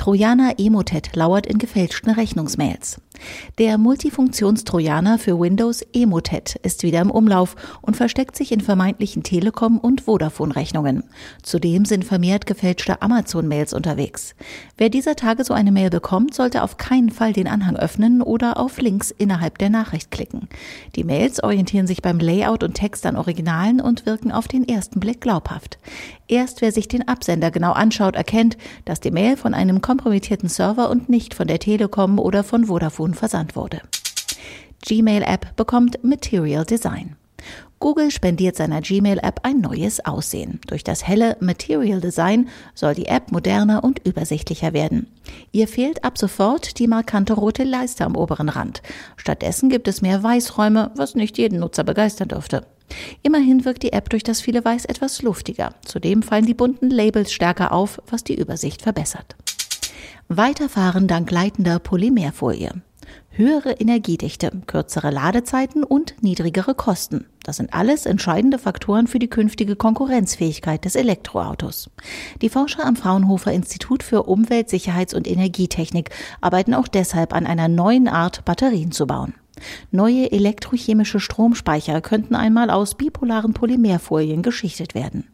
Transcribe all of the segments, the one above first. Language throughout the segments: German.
Trojaner Emotet lauert in gefälschten Rechnungsmails. Der Multifunktionstrojaner für Windows Emotet ist wieder im Umlauf und versteckt sich in vermeintlichen Telekom- und Vodafone-Rechnungen. Zudem sind vermehrt gefälschte Amazon-Mails unterwegs. Wer dieser Tage so eine Mail bekommt, sollte auf keinen Fall den Anhang öffnen oder auf Links innerhalb der Nachricht klicken. Die Mails orientieren sich beim Layout und Text an Originalen und wirken auf den ersten Blick glaubhaft. Erst wer sich den Absender genau anschaut, erkennt, dass die Mail von einem kompromittierten Server und nicht von der Telekom oder von Vodafone versandt wurde. Gmail-App bekommt Material Design. Google spendiert seiner Gmail-App ein neues Aussehen. Durch das helle Material Design soll die App moderner und übersichtlicher werden. Ihr fehlt ab sofort die markante rote Leiste am oberen Rand. Stattdessen gibt es mehr Weißräume, was nicht jeden Nutzer begeistern dürfte. Immerhin wirkt die App durch das viele Weiß etwas luftiger. Zudem fallen die bunten Labels stärker auf, was die Übersicht verbessert. Weiterfahren dank leitender Polymerfolie. Höhere Energiedichte, kürzere Ladezeiten und niedrigere Kosten. Das sind alles entscheidende Faktoren für die künftige Konkurrenzfähigkeit des Elektroautos. Die Forscher am Fraunhofer Institut für Umwelt, Sicherheits- und Energietechnik arbeiten auch deshalb an einer neuen Art, Batterien zu bauen. Neue elektrochemische Stromspeicher könnten einmal aus bipolaren Polymerfolien geschichtet werden.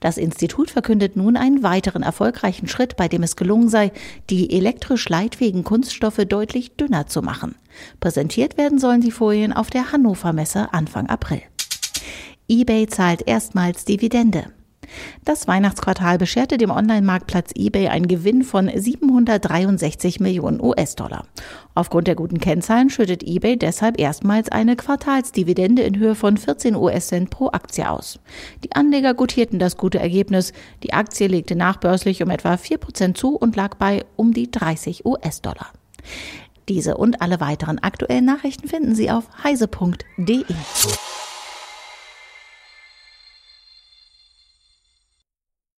Das Institut verkündet nun einen weiteren erfolgreichen Schritt, bei dem es gelungen sei, die elektrisch leitfähigen Kunststoffe deutlich dünner zu machen. Präsentiert werden sollen die Folien auf der Hannover Messe Anfang April. eBay zahlt erstmals Dividende. Das Weihnachtsquartal bescherte dem Online-Marktplatz eBay einen Gewinn von 763 Millionen US-Dollar. Aufgrund der guten Kennzahlen schüttet eBay deshalb erstmals eine Quartalsdividende in Höhe von 14 US-Cent pro Aktie aus. Die Anleger gutierten das gute Ergebnis. Die Aktie legte nachbörslich um etwa 4 Prozent zu und lag bei um die 30 US-Dollar. Diese und alle weiteren aktuellen Nachrichten finden Sie auf heise.de.